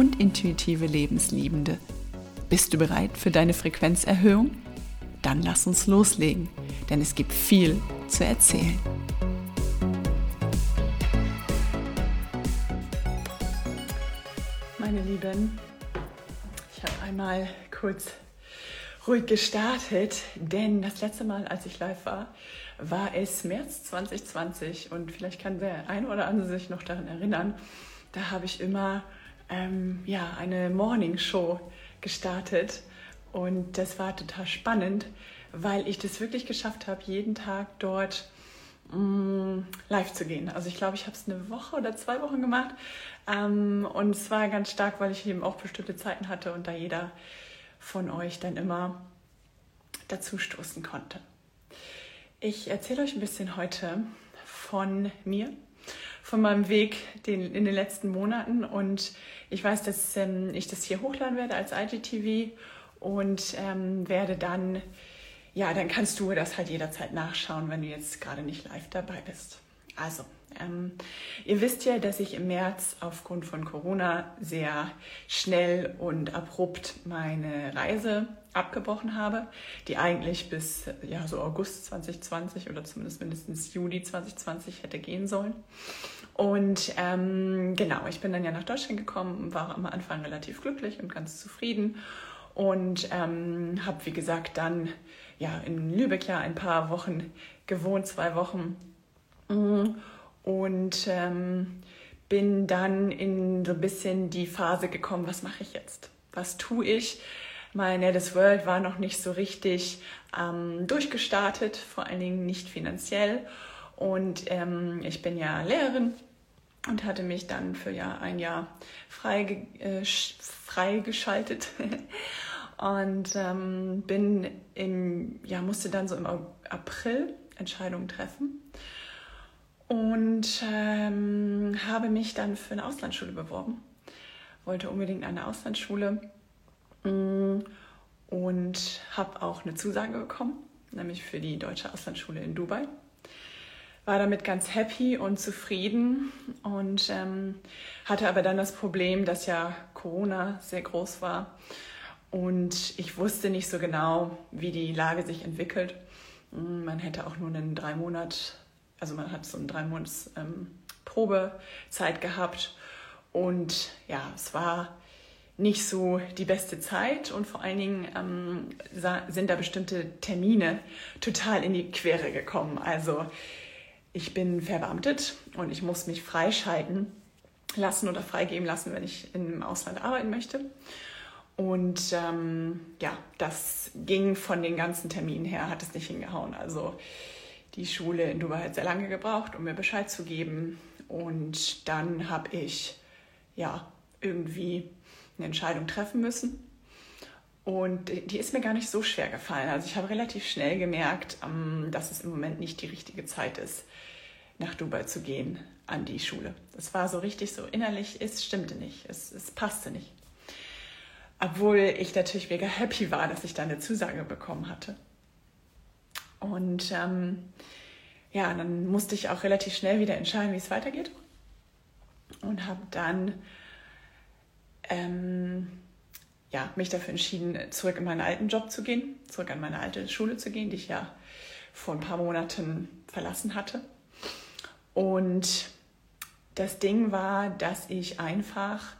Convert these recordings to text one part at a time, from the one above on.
und intuitive Lebensliebende. Bist du bereit für deine Frequenzerhöhung? Dann lass uns loslegen, denn es gibt viel zu erzählen. Meine Lieben, ich habe einmal kurz ruhig gestartet, denn das letzte Mal, als ich live war, war es März 2020 und vielleicht kann der eine oder andere sich noch daran erinnern. Da habe ich immer ähm, ja, eine Morning Show gestartet und das war total spannend, weil ich das wirklich geschafft habe, jeden Tag dort mh, mm, live zu gehen. Also ich glaube, ich habe es eine Woche oder zwei Wochen gemacht ähm, und es war ganz stark, weil ich eben auch bestimmte Zeiten hatte und da jeder von euch dann immer dazu stoßen konnte. Ich erzähle euch ein bisschen heute von mir, von meinem Weg den, in den letzten Monaten und ich weiß, dass ähm, ich das hier hochladen werde als IGTV und ähm, werde dann, ja, dann kannst du das halt jederzeit nachschauen, wenn du jetzt gerade nicht live dabei bist. Also, ähm, ihr wisst ja, dass ich im März aufgrund von Corona sehr schnell und abrupt meine Reise abgebrochen habe, die eigentlich bis ja, so August 2020 oder zumindest mindestens Juli 2020 hätte gehen sollen. Und ähm, genau, ich bin dann ja nach Deutschland gekommen, war am Anfang relativ glücklich und ganz zufrieden und ähm, habe, wie gesagt, dann ja in Lübeck ja ein paar Wochen gewohnt, zwei Wochen. Mm, und ähm, bin dann in so ein bisschen die Phase gekommen, was mache ich jetzt? Was tue ich? Mein This World war noch nicht so richtig ähm, durchgestartet, vor allen Dingen nicht finanziell. Und ähm, ich bin ja Lehrerin und hatte mich dann für ja ein Jahr frei, äh, freigeschaltet und ähm, bin im, ja, musste dann so im April Entscheidungen treffen und ähm, habe mich dann für eine Auslandsschule beworben. Wollte unbedingt eine Auslandsschule mm, und habe auch eine Zusage bekommen, nämlich für die deutsche Auslandsschule in Dubai war damit ganz happy und zufrieden und ähm, hatte aber dann das Problem, dass ja Corona sehr groß war und ich wusste nicht so genau, wie die Lage sich entwickelt. Hm, man hätte auch nur einen drei Monat, also man hat so eine drei Monats ähm, Probezeit gehabt und ja, es war nicht so die beste Zeit und vor allen Dingen ähm, sind da bestimmte Termine total in die Quere gekommen. Also ich bin verbeamtet und ich muss mich freischalten lassen oder freigeben lassen, wenn ich im Ausland arbeiten möchte. Und ähm, ja, das ging von den ganzen Terminen her, hat es nicht hingehauen. Also die Schule in Dubai hat sehr lange gebraucht, um mir Bescheid zu geben. Und dann habe ich ja irgendwie eine Entscheidung treffen müssen. Und die ist mir gar nicht so schwer gefallen. Also ich habe relativ schnell gemerkt, ähm, dass es im Moment nicht die richtige Zeit ist, nach Dubai zu gehen an die Schule. Das war so richtig so innerlich, es stimmte nicht, es, es passte nicht. Obwohl ich natürlich mega happy war, dass ich da eine Zusage bekommen hatte. Und ähm, ja, dann musste ich auch relativ schnell wieder entscheiden, wie es weitergeht. Und habe dann ähm, ja, mich dafür entschieden, zurück in meinen alten Job zu gehen, zurück an meine alte Schule zu gehen, die ich ja vor ein paar Monaten verlassen hatte. Und das Ding war, dass ich einfach,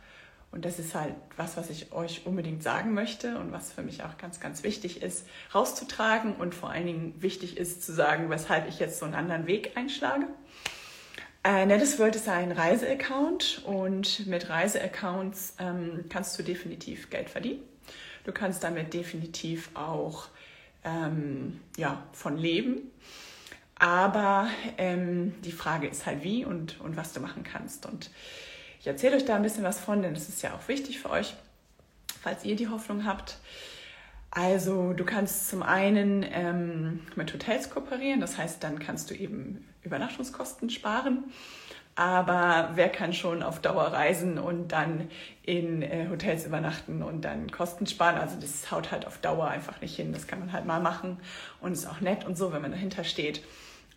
und das ist halt was, was ich euch unbedingt sagen möchte und was für mich auch ganz, ganz wichtig ist, rauszutragen und vor allen Dingen wichtig ist zu sagen, weshalb ich jetzt so einen anderen Weg einschlage. Äh, Nettes World ist ein Reiseaccount und mit Reiseaccounts ähm, kannst du definitiv Geld verdienen. Du kannst damit definitiv auch ähm, ja, von leben. Aber ähm, die Frage ist halt wie und, und was du machen kannst. Und ich erzähle euch da ein bisschen was von, denn das ist ja auch wichtig für euch. falls ihr die Hoffnung habt. Also du kannst zum einen ähm, mit Hotels kooperieren, das heißt, dann kannst du eben Übernachtungskosten sparen. Aber wer kann schon auf Dauer reisen und dann in äh, Hotels übernachten und dann Kosten sparen? Also das haut halt auf Dauer einfach nicht hin. Das kann man halt mal machen und ist auch nett und so, wenn man dahinter steht.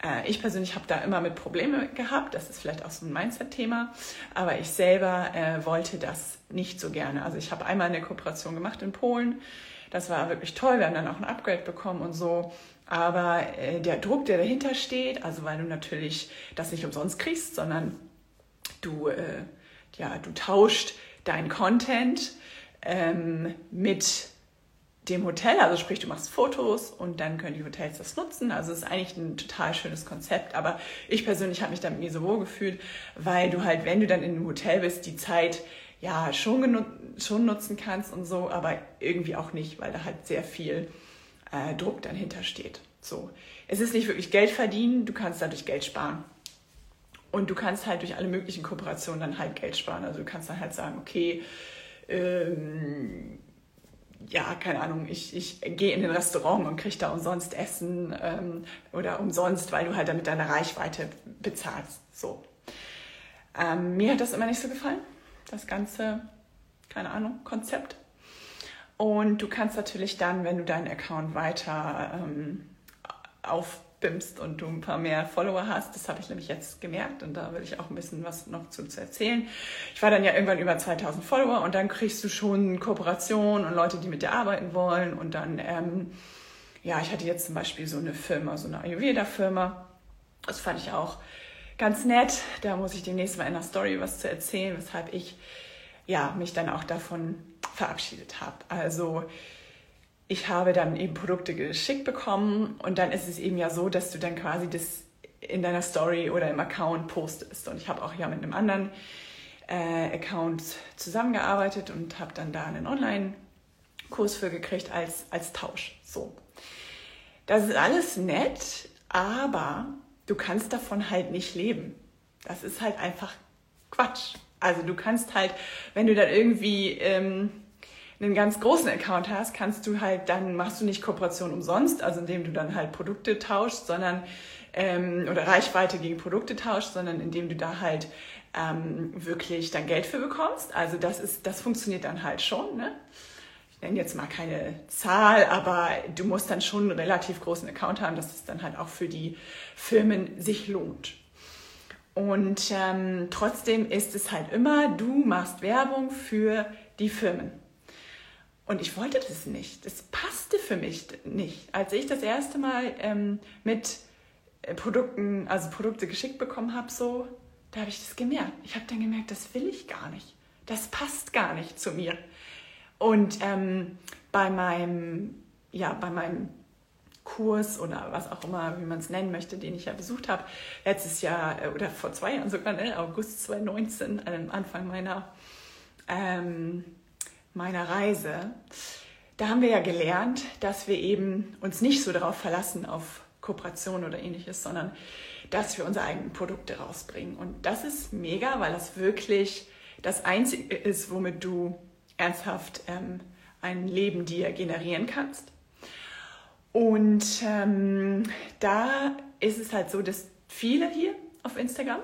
Äh, ich persönlich habe da immer mit Probleme gehabt. Das ist vielleicht auch so ein Mindset-Thema. Aber ich selber äh, wollte das nicht so gerne. Also ich habe einmal eine Kooperation gemacht in Polen. Das war wirklich toll. Wir haben dann auch ein Upgrade bekommen und so. Aber äh, der Druck, der dahinter steht, also weil du natürlich das nicht umsonst kriegst, sondern du, äh, ja, du tauscht dein Content ähm, mit dem Hotel, also sprich, du machst Fotos und dann können die Hotels das nutzen. Also es ist eigentlich ein total schönes Konzept, aber ich persönlich habe mich damit nie so wohl gefühlt, weil du halt, wenn du dann in einem Hotel bist, die Zeit ja schon, schon nutzen kannst und so, aber irgendwie auch nicht, weil da halt sehr viel äh, Druck dann hintersteht. So. Es ist nicht wirklich Geld verdienen, du kannst dadurch Geld sparen. Und du kannst halt durch alle möglichen Kooperationen dann halt Geld sparen. Also du kannst dann halt sagen, okay, ähm, ja, keine Ahnung, ich, ich gehe in ein Restaurant und kriege da umsonst Essen ähm, oder umsonst, weil du halt damit deine Reichweite bezahlst. So. Ähm, mir hat das immer nicht so gefallen, das ganze, keine Ahnung, Konzept. Und du kannst natürlich dann, wenn du deinen Account weiter ähm, aufbimmst und du ein paar mehr Follower hast, das habe ich nämlich jetzt gemerkt und da will ich auch ein bisschen was noch zu, zu erzählen. Ich war dann ja irgendwann über 2000 Follower und dann kriegst du schon Kooperationen und Leute, die mit dir arbeiten wollen und dann, ähm, ja, ich hatte jetzt zum Beispiel so eine Firma, so eine Ayurveda-Firma, das fand ich auch ganz nett. Da muss ich demnächst mal in der Story was zu erzählen, weshalb ich ja, mich dann auch davon verabschiedet habe. Also ich habe dann eben Produkte geschickt bekommen und dann ist es eben ja so, dass du dann quasi das in deiner Story oder im Account postest. Und ich habe auch ja mit einem anderen äh, Account zusammengearbeitet und habe dann da einen Online-Kurs für gekriegt als, als Tausch. So. Das ist alles nett, aber du kannst davon halt nicht leben. Das ist halt einfach Quatsch. Also du kannst halt, wenn du dann irgendwie ähm, einen ganz großen Account hast, kannst du halt, dann machst du nicht Kooperation umsonst, also indem du dann halt Produkte tauschst, sondern ähm, oder Reichweite gegen Produkte tauschst, sondern indem du da halt ähm, wirklich dann Geld für bekommst. Also das ist, das funktioniert dann halt schon. Ne? Ich nenne jetzt mal keine Zahl, aber du musst dann schon einen relativ großen Account haben, dass es dann halt auch für die Firmen sich lohnt. Und ähm, trotzdem ist es halt immer, du machst Werbung für die Firmen. Und ich wollte das nicht. Das passte für mich nicht. Als ich das erste Mal ähm, mit äh, Produkten, also Produkte geschickt bekommen habe, so, da habe ich das gemerkt. Ich habe dann gemerkt, das will ich gar nicht. Das passt gar nicht zu mir. Und ähm, bei meinem, ja, bei meinem Kurs oder was auch immer, wie man es nennen möchte, den ich ja besucht habe, letztes Jahr äh, oder vor zwei Jahren sogar, ne, August 2019, am Anfang meiner, ähm, meiner Reise, da haben wir ja gelernt, dass wir eben uns nicht so darauf verlassen, auf Kooperation oder ähnliches, sondern dass wir unsere eigenen Produkte rausbringen. Und das ist mega, weil das wirklich das Einzige ist, womit du ernsthaft ähm, ein Leben dir generieren kannst. Und ähm, da ist es halt so, dass viele hier auf Instagram,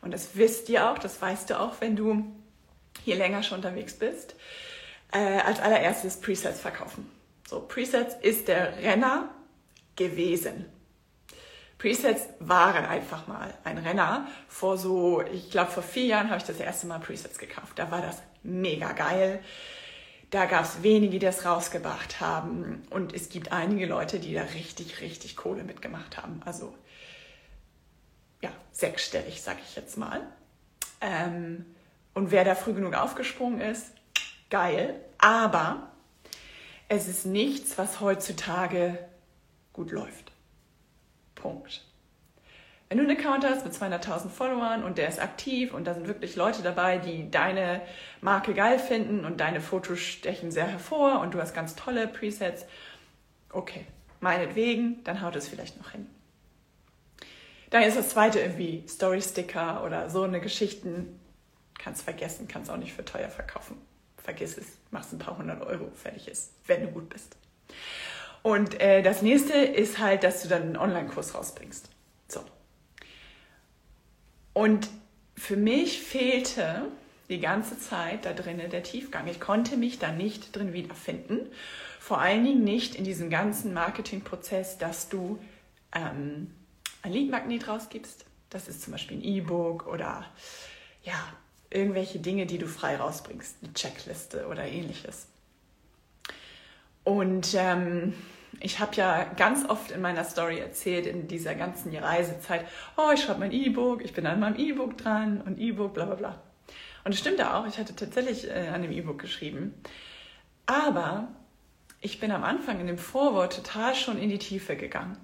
und das wisst ihr auch, das weißt du auch, wenn du hier länger schon unterwegs bist, äh, als allererstes Presets verkaufen. So, Presets ist der Renner gewesen. Presets waren einfach mal ein Renner. Vor so, ich glaube, vor vier Jahren habe ich das erste Mal Presets gekauft. Da war das mega geil. Da gab es wenige, die das rausgebracht haben. Und es gibt einige Leute, die da richtig, richtig Kohle mitgemacht haben. Also ja, sechsstellig, sag ich jetzt mal. Ähm, und wer da früh genug aufgesprungen ist, geil. Aber es ist nichts, was heutzutage gut läuft. Punkt. Wenn du einen Account hast mit 200.000 Followern und der ist aktiv und da sind wirklich Leute dabei, die deine Marke geil finden und deine Fotos stechen sehr hervor und du hast ganz tolle Presets, okay, meinetwegen, dann haut es vielleicht noch hin. Dann ist das zweite irgendwie Story-Sticker oder so eine Geschichten. Kannst vergessen, kannst auch nicht für teuer verkaufen. Vergiss es, machst ein paar hundert Euro, fertig ist, wenn du gut bist. Und äh, das nächste ist halt, dass du dann einen Online-Kurs rausbringst. So. Und für mich fehlte die ganze Zeit da drinnen der Tiefgang. Ich konnte mich da nicht drin wiederfinden. Vor allen Dingen nicht in diesem ganzen Marketingprozess, dass du ähm, ein Leadmagnet rausgibst. Das ist zum Beispiel ein E-Book oder ja, irgendwelche Dinge, die du frei rausbringst, eine Checkliste oder ähnliches. Und ähm, ich habe ja ganz oft in meiner Story erzählt, in dieser ganzen Reisezeit, oh, ich schreibe mein E-Book, ich bin an meinem E-Book dran und E-Book, bla bla bla. Und es stimmt auch, ich hatte tatsächlich äh, an dem E-Book geschrieben. Aber ich bin am Anfang in dem Vorwort total schon in die Tiefe gegangen.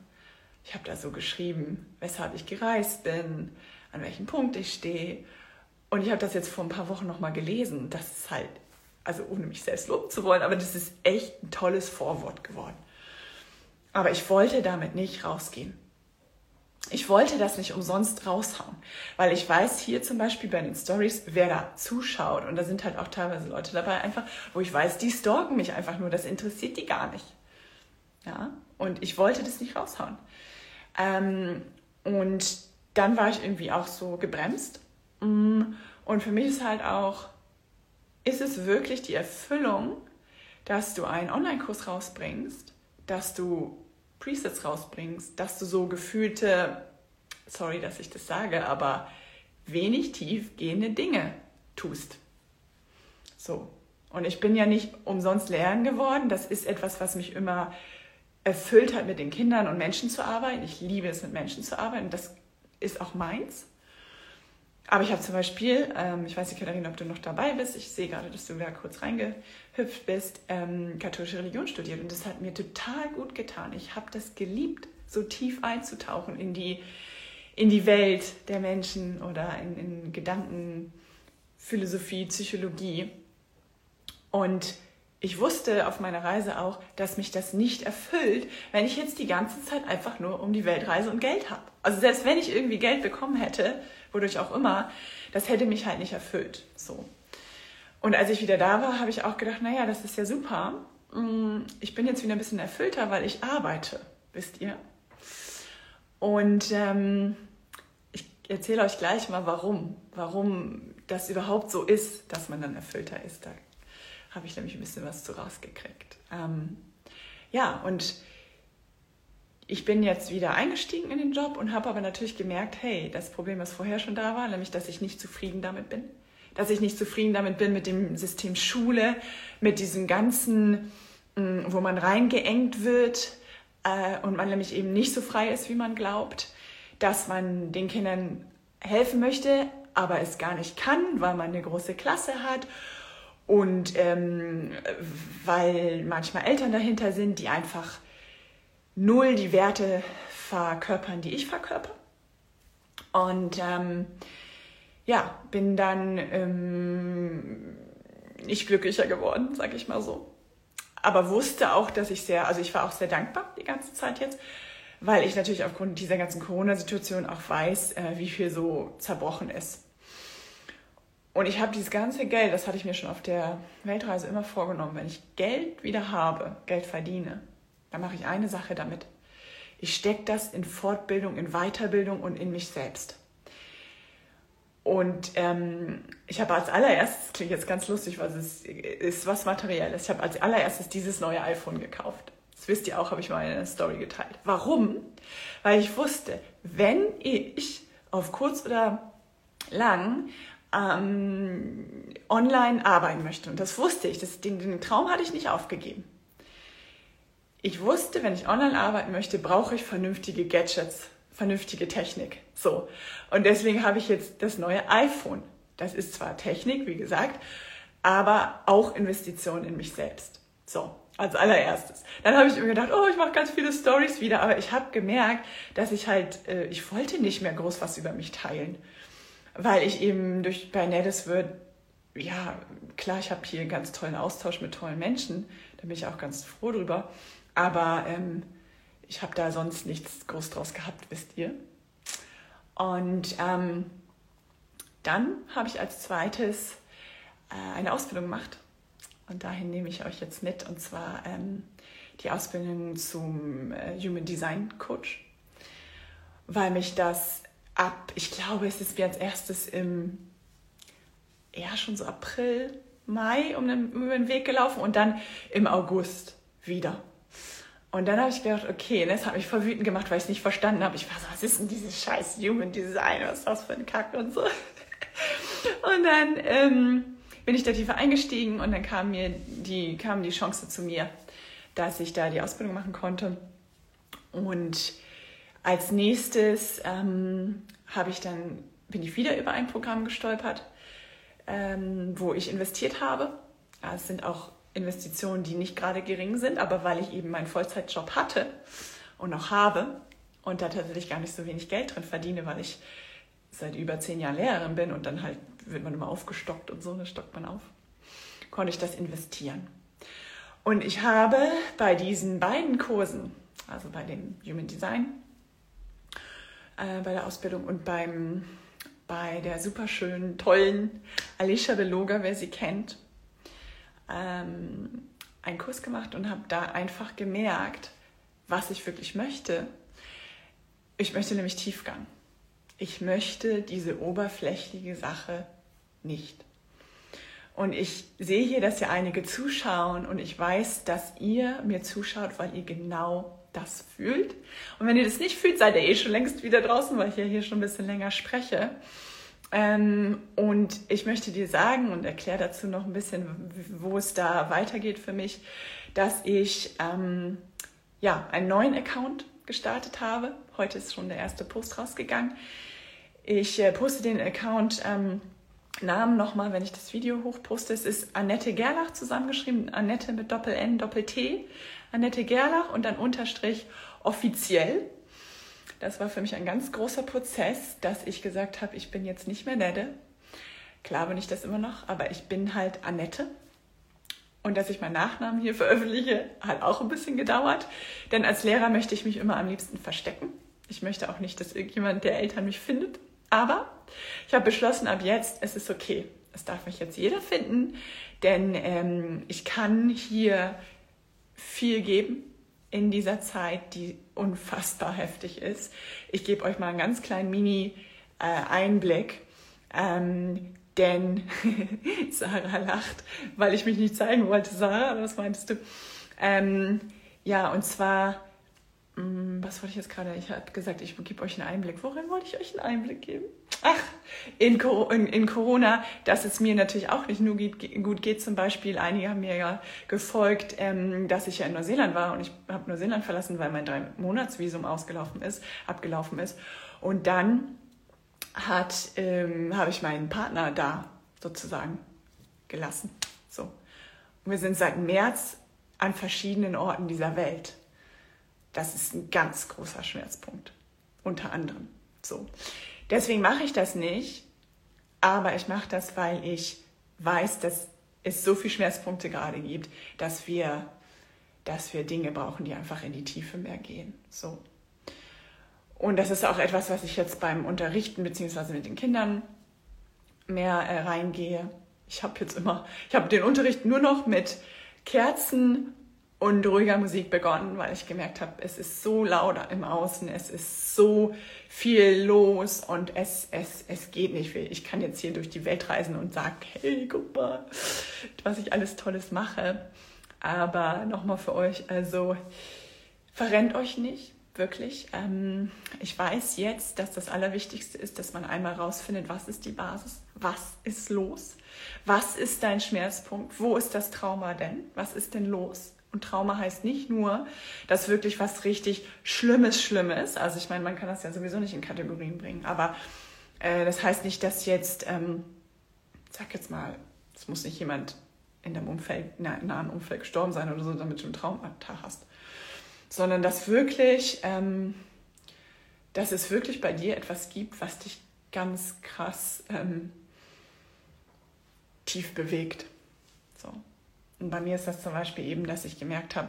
Ich habe da so geschrieben, weshalb ich gereist bin, an welchem Punkt ich stehe. Und ich habe das jetzt vor ein paar Wochen nochmal gelesen. Das ist halt, also ohne mich selbst loben zu wollen, aber das ist echt ein tolles Vorwort geworden. Aber ich wollte damit nicht rausgehen. Ich wollte das nicht umsonst raushauen, weil ich weiß hier zum Beispiel bei den Stories, wer da zuschaut und da sind halt auch teilweise Leute dabei einfach, wo ich weiß, die stalken mich einfach nur, das interessiert die gar nicht. Ja, und ich wollte das nicht raushauen. Ähm, und dann war ich irgendwie auch so gebremst. Mm, und für mich ist halt auch, ist es wirklich die Erfüllung, dass du einen Online-Kurs rausbringst, dass du Presets rausbringst, dass du so gefühlte, sorry, dass ich das sage, aber wenig tiefgehende Dinge tust. So. Und ich bin ja nicht umsonst lernen geworden. Das ist etwas, was mich immer erfüllt hat, mit den Kindern und Menschen zu arbeiten. Ich liebe es, mit Menschen zu arbeiten. Das ist auch meins. Aber ich habe zum Beispiel, ähm, ich weiß nicht, Katharina, ob du noch dabei bist, ich sehe gerade, dass du wieder kurz reingehüpft bist, ähm, katholische Religion studiert und das hat mir total gut getan. Ich habe das geliebt, so tief einzutauchen in die, in die Welt der Menschen oder in, in Gedanken, Philosophie, Psychologie. Und ich wusste auf meiner Reise auch, dass mich das nicht erfüllt, wenn ich jetzt die ganze Zeit einfach nur um die Welt reise und Geld habe. Also selbst wenn ich irgendwie Geld bekommen hätte, wodurch auch immer, das hätte mich halt nicht erfüllt. So. Und als ich wieder da war, habe ich auch gedacht, naja, das ist ja super. Mm, ich bin jetzt wieder ein bisschen erfüllter, weil ich arbeite, wisst ihr. Und ähm, ich erzähle euch gleich mal, warum, warum das überhaupt so ist, dass man dann erfüllter ist. Da habe ich nämlich ein bisschen was zu rausgekriegt. Ähm, ja, und ich bin jetzt wieder eingestiegen in den Job und habe aber natürlich gemerkt, hey, das Problem, was vorher schon da war, nämlich, dass ich nicht zufrieden damit bin. Dass ich nicht zufrieden damit bin mit dem System Schule, mit diesem ganzen, mm, wo man reingeengt wird äh, und man nämlich eben nicht so frei ist, wie man glaubt, dass man den Kindern helfen möchte, aber es gar nicht kann, weil man eine große Klasse hat und ähm, weil manchmal Eltern dahinter sind, die einfach null die Werte verkörpern, die ich verkörper. Und ähm, ja, bin dann ähm, nicht glücklicher geworden, sag ich mal so. Aber wusste auch, dass ich sehr, also ich war auch sehr dankbar die ganze Zeit jetzt, weil ich natürlich aufgrund dieser ganzen Corona-Situation auch weiß, äh, wie viel so zerbrochen ist. Und ich habe dieses ganze Geld, das hatte ich mir schon auf der Weltreise immer vorgenommen, wenn ich Geld wieder habe, Geld verdiene, dann mache ich eine Sache damit. Ich stecke das in Fortbildung, in Weiterbildung und in mich selbst. Und ähm, ich habe als allererstes, klingt jetzt ganz lustig, was es ist, was Materielles. Ich habe als allererstes dieses neue iPhone gekauft. Das wisst ihr auch, habe ich mal in einer Story geteilt. Warum? Weil ich wusste, wenn ich auf kurz oder lang ähm, online arbeiten möchte, und das wusste ich, das, den, den Traum hatte ich nicht aufgegeben, ich wusste, wenn ich online arbeiten möchte, brauche ich vernünftige Gadgets, vernünftige Technik. So. Und deswegen habe ich jetzt das neue iPhone. Das ist zwar Technik, wie gesagt, aber auch Investition in mich selbst. So. Als allererstes. Dann habe ich mir gedacht, oh, ich mache ganz viele Stories wieder, aber ich habe gemerkt, dass ich halt, äh, ich wollte nicht mehr groß was über mich teilen, weil ich eben durch bei Nettisword, ja, klar, ich habe hier einen ganz tollen Austausch mit tollen Menschen, da bin ich auch ganz froh drüber. Aber ähm, ich habe da sonst nichts groß draus gehabt, wisst ihr. Und ähm, dann habe ich als zweites äh, eine Ausbildung gemacht Und dahin nehme ich euch jetzt mit, und zwar ähm, die Ausbildung zum äh, Human Design Coach, weil mich das ab, ich glaube, es ist mir als erstes im, ja, schon so April, Mai um den, über den Weg gelaufen und dann im August wieder. Und dann habe ich gedacht, okay, das hat mich voll wütend gemacht, weil ich es nicht verstanden habe. Ich war so, was ist denn dieses scheiß Human Design? Was ist das für ein Kack und so. Und dann ähm, bin ich da tiefer eingestiegen und dann kam mir die, kam die Chance zu mir, dass ich da die Ausbildung machen konnte. Und als nächstes ähm, habe ich dann, bin ich wieder über ein Programm gestolpert, ähm, wo ich investiert habe. Es sind auch Investitionen, die nicht gerade gering sind, aber weil ich eben meinen Vollzeitjob hatte und noch habe und da tatsächlich gar nicht so wenig Geld drin verdiene, weil ich seit über zehn Jahren Lehrerin bin und dann halt wird man immer aufgestockt und so, dann stockt man auf, konnte ich das investieren. Und ich habe bei diesen beiden Kursen, also bei dem Human Design, äh, bei der Ausbildung und beim, bei der superschönen, tollen Alicia Beloga, wer sie kennt, ähm, einen Kurs gemacht und habe da einfach gemerkt, was ich wirklich möchte. Ich möchte nämlich Tiefgang. Ich möchte diese oberflächliche Sache nicht. Und ich sehe hier, dass ja einige zuschauen und ich weiß, dass ihr mir zuschaut, weil ihr genau das fühlt. Und wenn ihr das nicht fühlt, seid ihr eh schon längst wieder draußen, weil ich ja hier schon ein bisschen länger spreche. Ähm, und ich möchte dir sagen und erkläre dazu noch ein bisschen, wo es da weitergeht für mich, dass ich ähm, ja, einen neuen Account gestartet habe. Heute ist schon der erste Post rausgegangen. Ich äh, poste den Account ähm, Namen nochmal, wenn ich das Video hochposte. Es ist Annette Gerlach zusammengeschrieben, Annette mit Doppel-N, Doppel-T, Annette Gerlach und dann Unterstrich offiziell. Das war für mich ein ganz großer Prozess, dass ich gesagt habe, ich bin jetzt nicht mehr Nette. Klar bin ich das immer noch, aber ich bin halt Annette. Und dass ich meinen Nachnamen hier veröffentliche, hat auch ein bisschen gedauert. Denn als Lehrer möchte ich mich immer am liebsten verstecken. Ich möchte auch nicht, dass irgendjemand der Eltern mich findet. Aber ich habe beschlossen, ab jetzt, es ist okay. Es darf mich jetzt jeder finden, denn ähm, ich kann hier viel geben in dieser Zeit, die unfassbar heftig ist. Ich gebe euch mal einen ganz kleinen Mini-Einblick, äh, ähm, denn Sarah lacht, weil ich mich nicht zeigen wollte. Sarah, was meinst du? Ähm, ja, und zwar, was wollte ich jetzt gerade? Ich habe gesagt, ich gebe euch einen Einblick. Worin wollte ich euch einen Einblick geben? Ach, in, in, in, Corona, dass es mir natürlich auch nicht nur gut geht. Zum Beispiel, einige haben mir ja gefolgt, ähm, dass ich ja in Neuseeland war und ich habe Neuseeland verlassen, weil mein drei-Monats-Visum ausgelaufen ist, abgelaufen ist. Und dann ähm, habe ich meinen Partner da sozusagen gelassen. So. Und wir sind seit März an verschiedenen Orten dieser Welt. Das ist ein ganz großer Schmerzpunkt. Unter anderem. So. Deswegen mache ich das nicht, aber ich mache das, weil ich weiß, dass es so viele Schmerzpunkte gerade gibt, dass wir, dass wir Dinge brauchen, die einfach in die Tiefe mehr gehen. So. Und das ist auch etwas, was ich jetzt beim Unterrichten bzw. mit den Kindern mehr äh, reingehe. Ich habe jetzt immer, ich habe den Unterricht nur noch mit Kerzen und ruhiger Musik begonnen, weil ich gemerkt habe, es ist so laut im Außen, es ist so viel los und es, es, es geht nicht. Ich kann jetzt hier durch die Welt reisen und sagen, hey, guck mal, was ich alles Tolles mache. Aber nochmal für euch, also verrennt euch nicht, wirklich. Ähm, ich weiß jetzt, dass das Allerwichtigste ist, dass man einmal rausfindet, was ist die Basis, was ist los, was ist dein Schmerzpunkt, wo ist das Trauma denn, was ist denn los und Trauma heißt nicht nur, dass wirklich was richtig Schlimmes, Schlimmes, also ich meine, man kann das ja sowieso nicht in Kategorien bringen, aber äh, das heißt nicht, dass jetzt, ähm, sag jetzt mal, es muss nicht jemand in deinem Umfeld, nahen Umfeld gestorben sein oder so, damit du einen Traumatag hast, sondern dass wirklich, ähm, dass es wirklich bei dir etwas gibt, was dich ganz krass ähm, tief bewegt. So. Und bei mir ist das zum Beispiel eben, dass ich gemerkt habe,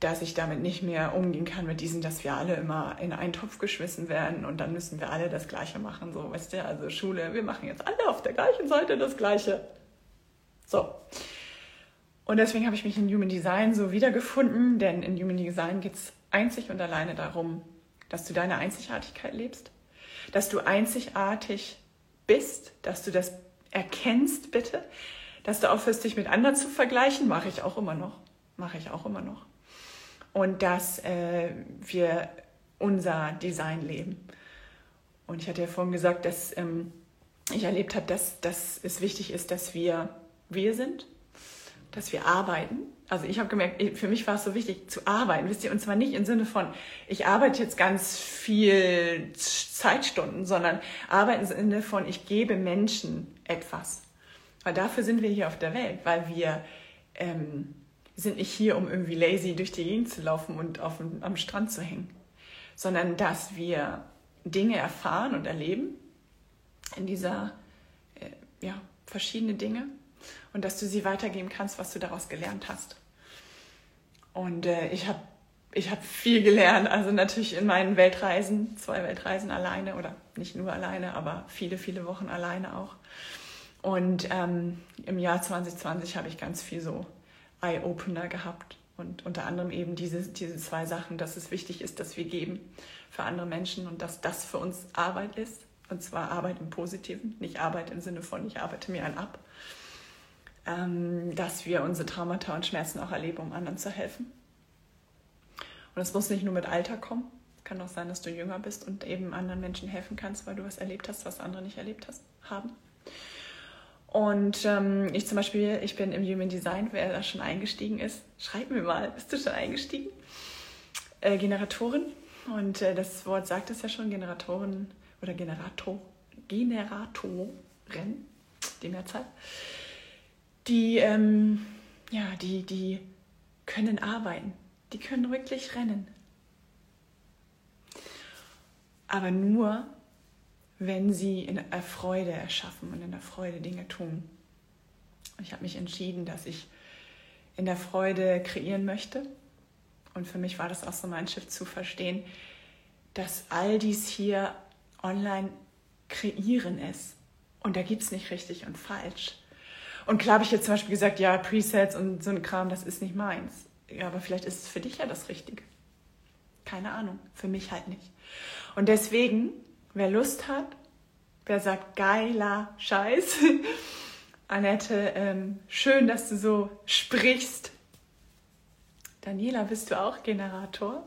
dass ich damit nicht mehr umgehen kann mit diesem, dass wir alle immer in einen Topf geschmissen werden und dann müssen wir alle das Gleiche machen. So, weißt du, also Schule, wir machen jetzt alle auf der gleichen Seite das Gleiche. So. Und deswegen habe ich mich in Human Design so wiedergefunden, denn in Human Design geht es einzig und alleine darum, dass du deine Einzigartigkeit lebst, dass du einzigartig bist, dass du das erkennst, bitte, dass du aufhörst, dich mit anderen zu vergleichen, mache ich auch immer noch, mache ich auch immer noch. Und dass äh, wir unser Design leben. Und ich hatte ja vorhin gesagt, dass ähm, ich erlebt habe, dass, dass es wichtig ist, dass wir wir sind, dass wir arbeiten. Also ich habe gemerkt, für mich war es so wichtig zu arbeiten, wisst ihr, und zwar nicht im Sinne von, ich arbeite jetzt ganz viel Zeitstunden, sondern arbeiten im Sinne von, ich gebe Menschen etwas. Weil dafür sind wir hier auf der Welt, weil wir ähm, sind nicht hier, um irgendwie lazy durch die Gegend zu laufen und auf, am Strand zu hängen, sondern dass wir Dinge erfahren und erleben in dieser, äh, ja, verschiedene Dinge und dass du sie weitergeben kannst, was du daraus gelernt hast. Und äh, ich habe ich hab viel gelernt, also natürlich in meinen Weltreisen, zwei Weltreisen alleine oder nicht nur alleine, aber viele, viele Wochen alleine auch. Und ähm, im Jahr 2020 habe ich ganz viel so Eye-Opener gehabt und unter anderem eben diese, diese zwei Sachen, dass es wichtig ist, dass wir geben für andere Menschen und dass das für uns Arbeit ist. Und zwar Arbeit im Positiven, nicht Arbeit im Sinne von, ich arbeite mir einen ab, ähm, dass wir unsere Traumata und Schmerzen auch erleben, um anderen zu helfen. Und es muss nicht nur mit Alter kommen. Es kann auch sein, dass du jünger bist und eben anderen Menschen helfen kannst, weil du was erlebt hast, was andere nicht erlebt hast, haben. Und ähm, ich zum Beispiel, ich bin im Human Design, wer da schon eingestiegen ist, schreib mir mal, bist du schon eingestiegen? Äh, Generatorin. Und äh, das Wort sagt es ja schon, Generatoren oder Generator, Generatoren, die Mehrzahl die, ähm, ja, die, die können arbeiten, die können wirklich rennen. Aber nur, wenn sie in der Freude erschaffen und in der Freude Dinge tun. Ich habe mich entschieden, dass ich in der Freude kreieren möchte. Und für mich war das auch so mein Schiff zu verstehen, dass all dies hier online kreieren ist. Und da gibt es nicht richtig und falsch. Und klar habe ich jetzt zum Beispiel gesagt, ja, Presets und so ein Kram, das ist nicht meins. Ja, aber vielleicht ist es für dich ja das Richtige. Keine Ahnung, für mich halt nicht. Und deswegen, wer Lust hat, wer sagt, geiler Scheiß, Annette, ähm, schön, dass du so sprichst. Daniela, bist du auch Generator?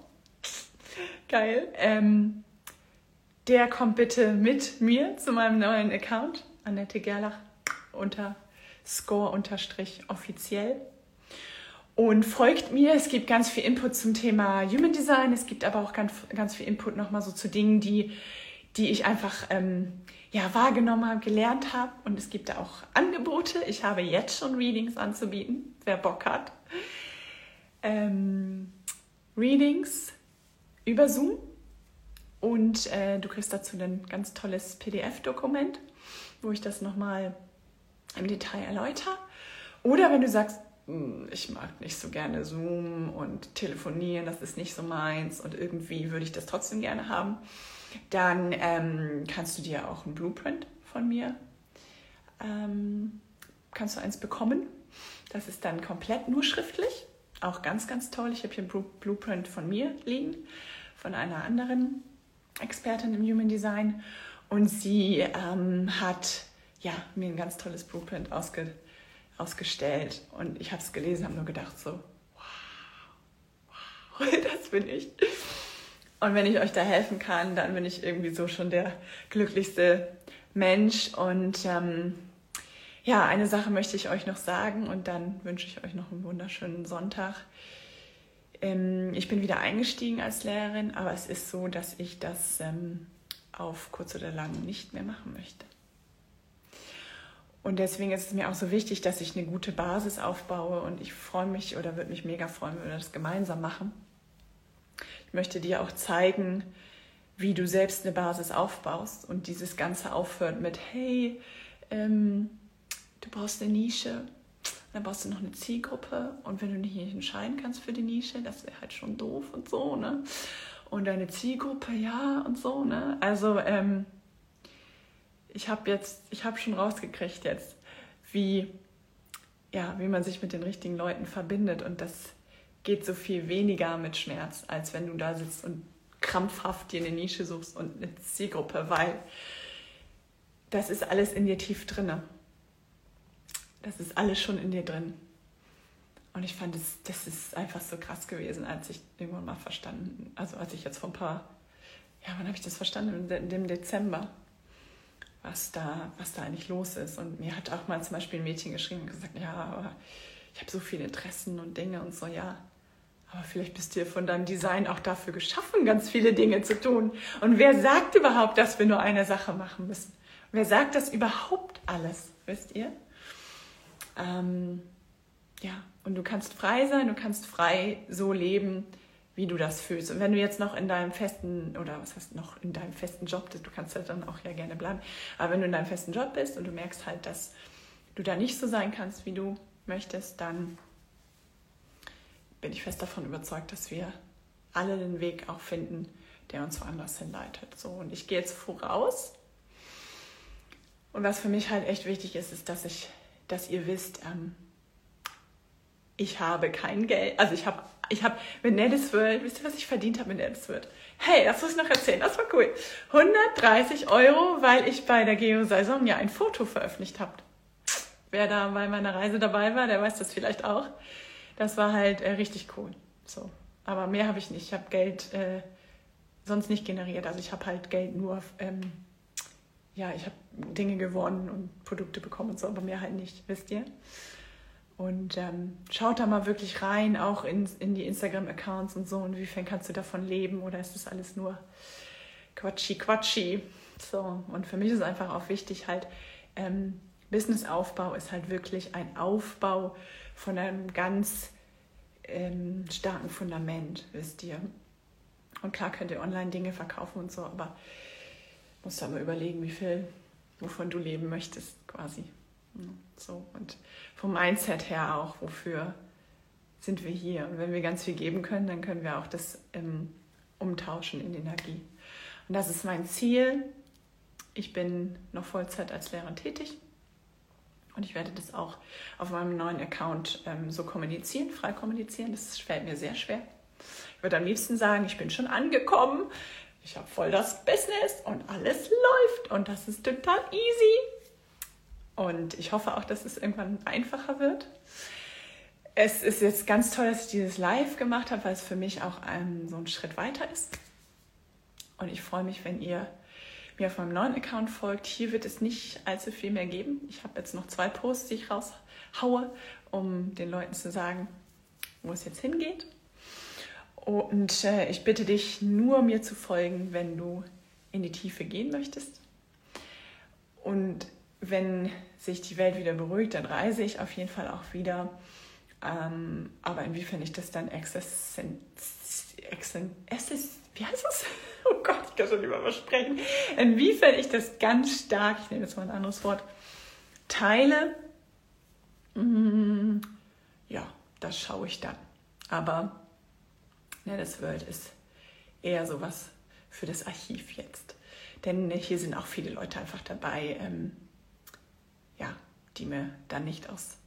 Geil. Ähm, der kommt bitte mit mir zu meinem neuen Account, Annette Gerlach unter score-offiziell. Und folgt mir, es gibt ganz viel Input zum Thema Human Design, es gibt aber auch ganz, ganz viel Input nochmal so zu Dingen, die, die ich einfach ähm, ja, wahrgenommen habe, gelernt habe. Und es gibt da auch Angebote. Ich habe jetzt schon Readings anzubieten, wer Bock hat. Ähm, Readings über Zoom. Und äh, du kriegst dazu ein ganz tolles PDF-Dokument, wo ich das nochmal im Detail erläutere. Oder wenn du sagst, hm, ich mag nicht so gerne Zoom und telefonieren, das ist nicht so meins und irgendwie würde ich das trotzdem gerne haben, dann ähm, kannst du dir auch ein Blueprint von mir, ähm, kannst du eins bekommen. Das ist dann komplett nur schriftlich, auch ganz, ganz toll. Ich habe hier ein Blueprint von mir liegen, von einer anderen Expertin im Human Design und sie ähm, hat ja, mir ein ganz tolles Blueprint ausge, ausgestellt. Und ich habe es gelesen, habe nur gedacht so, wow, wow, das bin ich. Und wenn ich euch da helfen kann, dann bin ich irgendwie so schon der glücklichste Mensch. Und ähm, ja, eine Sache möchte ich euch noch sagen und dann wünsche ich euch noch einen wunderschönen Sonntag. Ähm, ich bin wieder eingestiegen als Lehrerin, aber es ist so, dass ich das ähm, auf kurz oder lang nicht mehr machen möchte. Und deswegen ist es mir auch so wichtig, dass ich eine gute Basis aufbaue und ich freue mich oder würde mich mega freuen, wenn wir das gemeinsam machen. Ich möchte dir auch zeigen, wie du selbst eine Basis aufbaust und dieses Ganze aufhört mit, hey, ähm, du brauchst eine Nische, dann brauchst du noch eine Zielgruppe und wenn du dich nicht entscheiden kannst für die Nische, das wäre halt schon doof und so, ne? Und deine Zielgruppe, ja und so, ne? Also, ähm, ich habe jetzt, ich habe schon rausgekriegt jetzt, wie ja, wie man sich mit den richtigen Leuten verbindet. Und das geht so viel weniger mit Schmerz, als wenn du da sitzt und krampfhaft dir eine Nische suchst und eine Zielgruppe, weil das ist alles in dir tief drinne. Das ist alles schon in dir drin. Und ich fand, das, das ist einfach so krass gewesen, als ich irgendwann mal verstanden, also als ich jetzt vor ein paar, ja, wann habe ich das verstanden? In dem Dezember, was da, was da eigentlich los ist. Und mir hat auch mal zum Beispiel ein Mädchen geschrieben und gesagt, ja, aber ich habe so viele Interessen und Dinge und so, ja. Aber vielleicht bist du ja von deinem Design auch dafür geschaffen, ganz viele Dinge zu tun. Und wer sagt überhaupt, dass wir nur eine Sache machen müssen? Wer sagt das überhaupt alles, wisst ihr? Ähm, ja, und du kannst frei sein, du kannst frei so leben, wie du das fühlst. Und wenn du jetzt noch in deinem festen, oder was heißt noch in deinem festen Job, du kannst ja dann auch ja gerne bleiben, aber wenn du in deinem festen Job bist und du merkst halt, dass du da nicht so sein kannst, wie du möchtest, dann bin ich fest davon überzeugt, dass wir alle den Weg auch finden, der uns woanders hinleitet. So, und ich gehe jetzt voraus. Und was für mich halt echt wichtig ist, ist, dass ich, dass ihr wisst, ähm, ich habe kein Geld. Also ich habe, ich habe mit Nettis World, wisst ihr, was ich verdient habe mit Nettis World? Hey, das muss ich noch erzählen, das war cool. 130 Euro, weil ich bei der Geo-Saison ja ein Foto veröffentlicht habe. Wer da bei meiner Reise dabei war, der weiß das vielleicht auch. Das war halt äh, richtig cool. So. Aber mehr habe ich nicht. Ich habe Geld äh, sonst nicht generiert. Also ich habe halt Geld nur, ähm, ja, ich habe Dinge gewonnen und Produkte bekommen und so, aber mehr halt nicht, wisst ihr? Und ähm, schaut da mal wirklich rein, auch in, in die Instagram-Accounts und so. Inwiefern kannst du davon leben oder ist das alles nur Quatschi, Quatschi? So, und für mich ist einfach auch wichtig, halt, ähm, Businessaufbau ist halt wirklich ein Aufbau von einem ganz ähm, starken Fundament, wisst ihr. Und klar könnt ihr online Dinge verkaufen und so, aber musst du aber überlegen, wie viel, wovon du leben möchtest, quasi. So, und vom Mindset her auch, wofür sind wir hier? Und wenn wir ganz viel geben können, dann können wir auch das ähm, umtauschen in Energie. Und das ist mein Ziel. Ich bin noch Vollzeit als Lehrerin tätig und ich werde das auch auf meinem neuen Account ähm, so kommunizieren, frei kommunizieren. Das fällt mir sehr schwer. Ich würde am liebsten sagen, ich bin schon angekommen, ich habe voll das Business und alles läuft und das ist total easy. Und ich hoffe auch, dass es irgendwann einfacher wird. Es ist jetzt ganz toll, dass ich dieses Live gemacht habe, weil es für mich auch ein, so ein Schritt weiter ist. Und ich freue mich, wenn ihr mir auf meinem neuen Account folgt. Hier wird es nicht allzu viel mehr geben. Ich habe jetzt noch zwei Posts, die ich raushaue, um den Leuten zu sagen, wo es jetzt hingeht. Und äh, ich bitte dich nur mir zu folgen, wenn du in die Tiefe gehen möchtest. Und wenn sich die Welt wieder beruhigt, dann reise ich auf jeden Fall auch wieder. Ähm, aber inwiefern ich das dann existen, existen, wie heißt das? Oh Gott, ich kann schon über was sprechen. Inwiefern ich das ganz stark, ich nehme jetzt mal ein anderes Wort, teile, mm, ja, das schaue ich dann. Aber ne, das World ist eher sowas für das Archiv jetzt. Denn hier sind auch viele Leute einfach dabei, ähm, ja, die mir dann nicht aus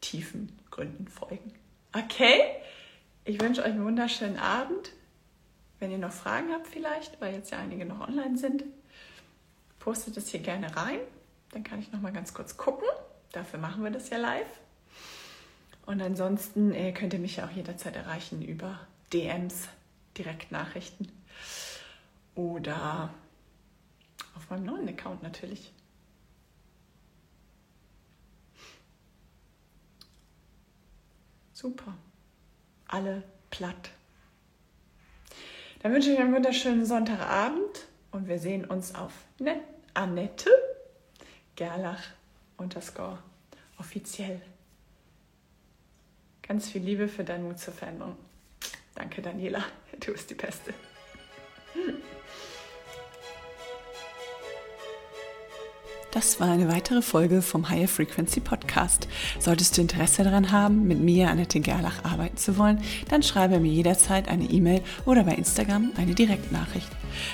tiefen Gründen folgen. Okay, ich wünsche euch einen wunderschönen Abend. Wenn ihr noch Fragen habt vielleicht, weil jetzt ja einige noch online sind, postet es hier gerne rein. Dann kann ich noch mal ganz kurz gucken. Dafür machen wir das ja live. Und ansonsten äh, könnt ihr mich ja auch jederzeit erreichen über DMs, Direktnachrichten oder auf meinem neuen Account natürlich. Super. Alle platt. Dann wünsche ich euch einen wunderschönen Sonntagabend und wir sehen uns auf ne Annette Gerlach unterscore offiziell. Ganz viel Liebe für deinen Mut zur Veränderung. Danke, Daniela. Du bist die Beste. Das war eine weitere Folge vom Higher Frequency Podcast. Solltest du Interesse daran haben, mit mir, Annette Gerlach, arbeiten zu wollen, dann schreibe mir jederzeit eine E-Mail oder bei Instagram eine Direktnachricht.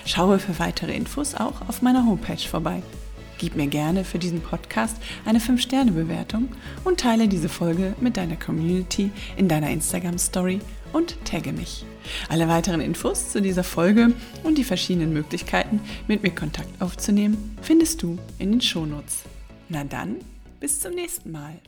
Schaue für weitere Infos auch auf meiner Homepage vorbei. Gib mir gerne für diesen Podcast eine 5-Sterne-Bewertung und teile diese Folge mit deiner Community in deiner Instagram-Story und tagge mich. Alle weiteren Infos zu dieser Folge und die verschiedenen Möglichkeiten, mit mir Kontakt aufzunehmen, findest du in den Shownotes. Na dann, bis zum nächsten Mal.